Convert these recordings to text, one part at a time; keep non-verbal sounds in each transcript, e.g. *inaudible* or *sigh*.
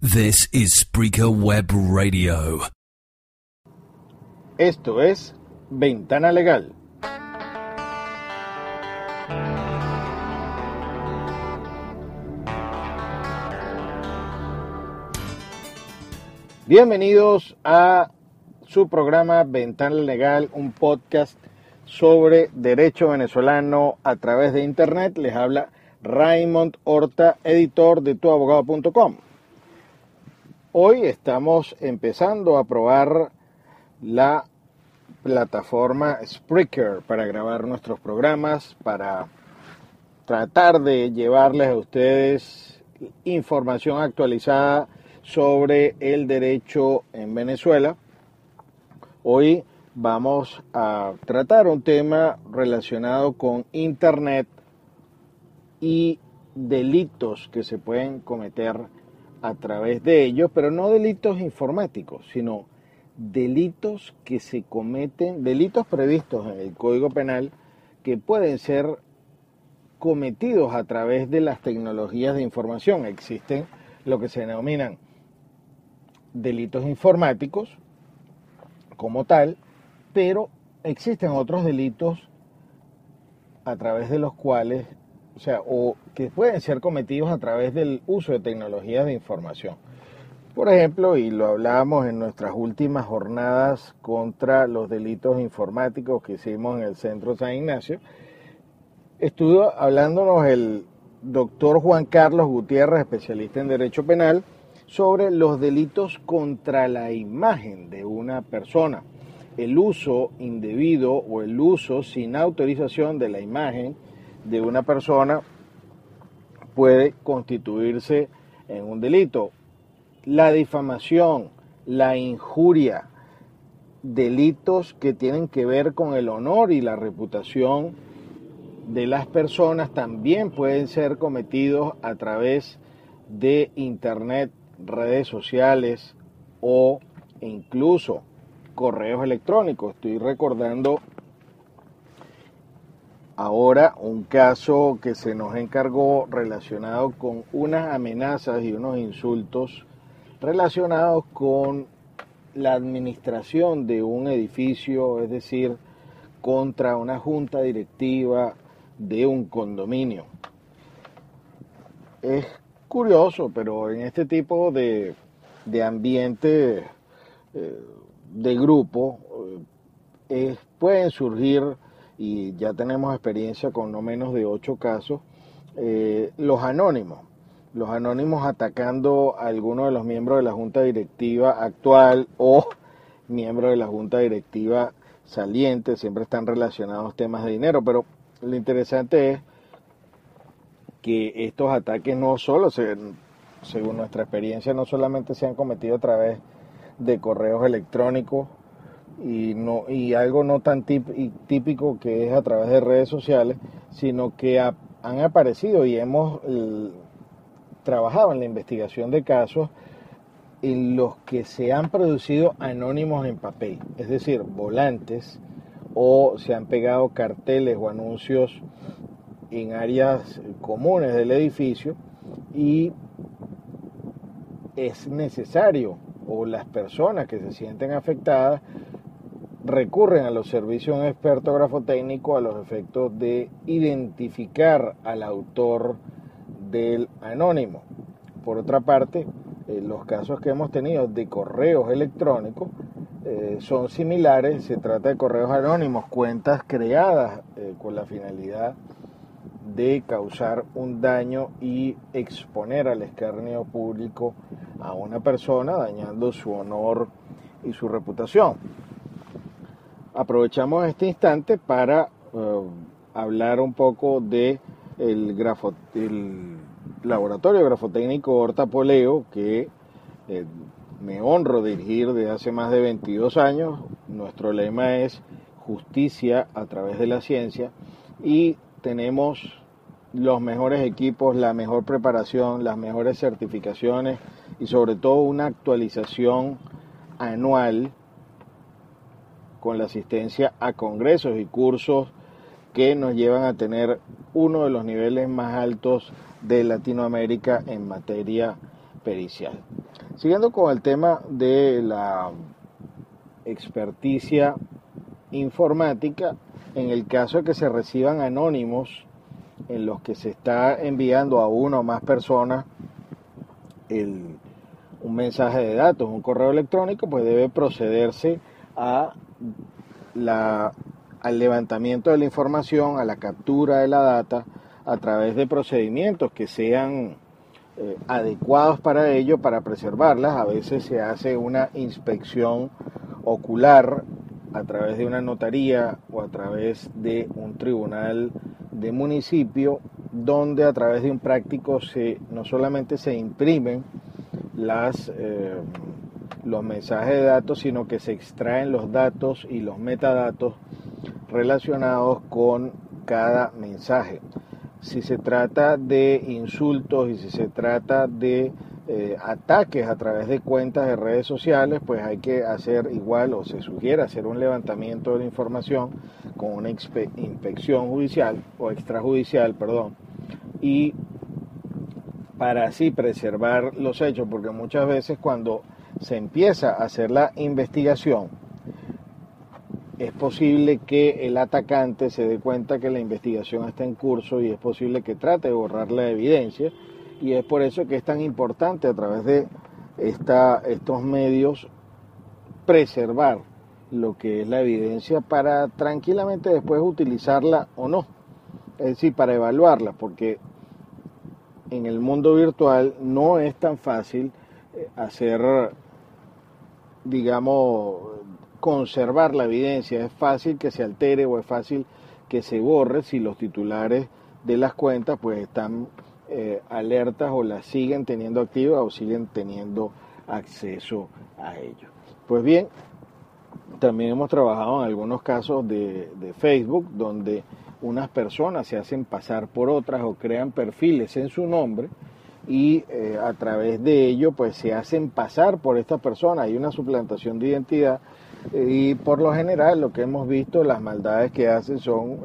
This is Spreaker Web Radio. Esto es Ventana Legal. Bienvenidos a su programa Ventana Legal, un podcast sobre derecho venezolano a través de Internet. Les habla Raymond Horta, editor de tuabogado.com. Hoy estamos empezando a probar la plataforma Spreaker para grabar nuestros programas, para tratar de llevarles a ustedes información actualizada sobre el derecho en Venezuela. Hoy vamos a tratar un tema relacionado con Internet y delitos que se pueden cometer a través de ellos, pero no delitos informáticos, sino delitos que se cometen, delitos previstos en el Código Penal que pueden ser cometidos a través de las tecnologías de información. Existen lo que se denominan delitos informáticos como tal, pero existen otros delitos a través de los cuales, o sea, o que pueden ser cometidos a través del uso de tecnologías de información. Por ejemplo, y lo hablábamos en nuestras últimas jornadas contra los delitos informáticos que hicimos en el Centro San Ignacio, estuvo hablándonos el doctor Juan Carlos Gutiérrez, especialista en Derecho Penal, sobre los delitos contra la imagen de una persona, el uso indebido o el uso sin autorización de la imagen de una persona puede constituirse en un delito. La difamación, la injuria, delitos que tienen que ver con el honor y la reputación de las personas también pueden ser cometidos a través de Internet redes sociales o incluso correos electrónicos. Estoy recordando ahora un caso que se nos encargó relacionado con unas amenazas y unos insultos relacionados con la administración de un edificio, es decir, contra una junta directiva de un condominio. Es curioso, pero en este tipo de, ambiente eh, de grupo eh, pueden surgir, y ya tenemos experiencia con no menos de ocho casos, eh, los anónimos. Los anónimos atacando a alguno de los miembros de la junta directiva actual o *laughs* miembros de la junta directiva saliente, siempre están relacionados temas de dinero, pero lo interesante es que estos ataques no solo, según nuestra experiencia, no solamente se han cometido a través de correos electrónicos y, no, y algo no tan típico que es a través de redes sociales, sino que han aparecido y hemos trabajado en la investigación de casos en los que se han producido anónimos en papel, es decir, volantes o se han pegado carteles o anuncios en áreas comunes del edificio y es necesario o las personas que se sienten afectadas recurren a los servicios de un experto grafotécnico a los efectos de identificar al autor del anónimo. Por otra parte, eh, los casos que hemos tenido de correos electrónicos eh, son similares, se trata de correos anónimos, cuentas creadas eh, con la finalidad de causar un daño y exponer al escarnio público a una persona, dañando su honor y su reputación. Aprovechamos este instante para eh, hablar un poco de el, laboratorio grafotécnico Horta Poleo, que eh, me honro dirigir desde hace más de 22 años. Nuestro lema es justicia a través de la ciencia y tenemos los mejores equipos, la mejor preparación, las mejores certificaciones y sobre todo una actualización anual con la asistencia a congresos y cursos que nos llevan a tener uno de los niveles más altos de Latinoamérica en materia pericial. Siguiendo con el tema de la experticia informática, en el caso de que se reciban anónimos en los que se está enviando a una o más personas un mensaje de datos, un correo electrónico, pues debe procederse a al levantamiento de la información, a la captura de la data, a través de procedimientos que sean eh, adecuados para ello, para preservarlas. A veces se hace una inspección ocular a través de una notaría o a través de un tribunal de municipio, donde a través de un práctico se, no solamente se imprimen las, eh, los mensajes de datos, sino que se extraen los datos y los metadatos relacionados con cada mensaje. Si se trata de insultos y si se trata de eh, ataques a través de cuentas de redes sociales, pues hay que hacer igual o se sugiere hacer un levantamiento de la información con una inspección judicial o extrajudicial, perdón, y para así preservar los hechos, porque muchas veces cuando se empieza a hacer la investigación, es posible que el atacante se dé cuenta que la investigación está en curso y es posible que trate de borrar la evidencia y es por eso que es tan importante a través de esta, estos medios preservar lo que es la evidencia para tranquilamente después utilizarla o no. Es decir, para evaluarla, porque en el mundo virtual no es tan fácil eh, hacer, digamos, conservar la evidencia. Es fácil que se altere o es fácil que se borre si los titulares de las cuentas pues están eh, alertas o las siguen teniendo activas o siguen teniendo acceso a ello. Pues bien, también hemos trabajado en algunos casos de, Facebook donde unas personas se hacen pasar por otras o crean perfiles en su nombre y eh, a través de ello pues se hacen pasar por esta persona. Hay una suplantación de identidad eh, y por lo general lo que hemos visto, las maldades que hacen son,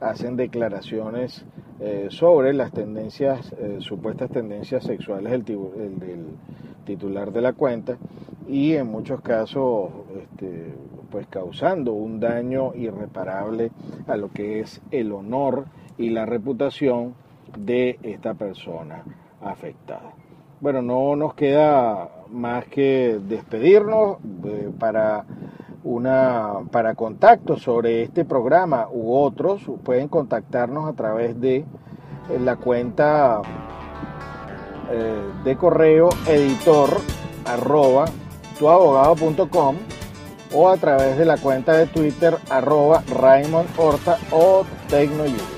hacen declaraciones eh, sobre las tendencias, eh, supuestas tendencias sexuales del, titular de la cuenta y en muchos casos este, pues causando un daño irreparable a lo que es el honor y la reputación de esta persona afectada. Bueno, no nos queda más que despedirnos eh, para una para contactos sobre este programa u otros pueden contactarnos a través de eh, la cuenta eh, de correo editor arroba tuabogado.com o a través de la cuenta de Twitter arroba Raymond Horta o Tecnoyudes.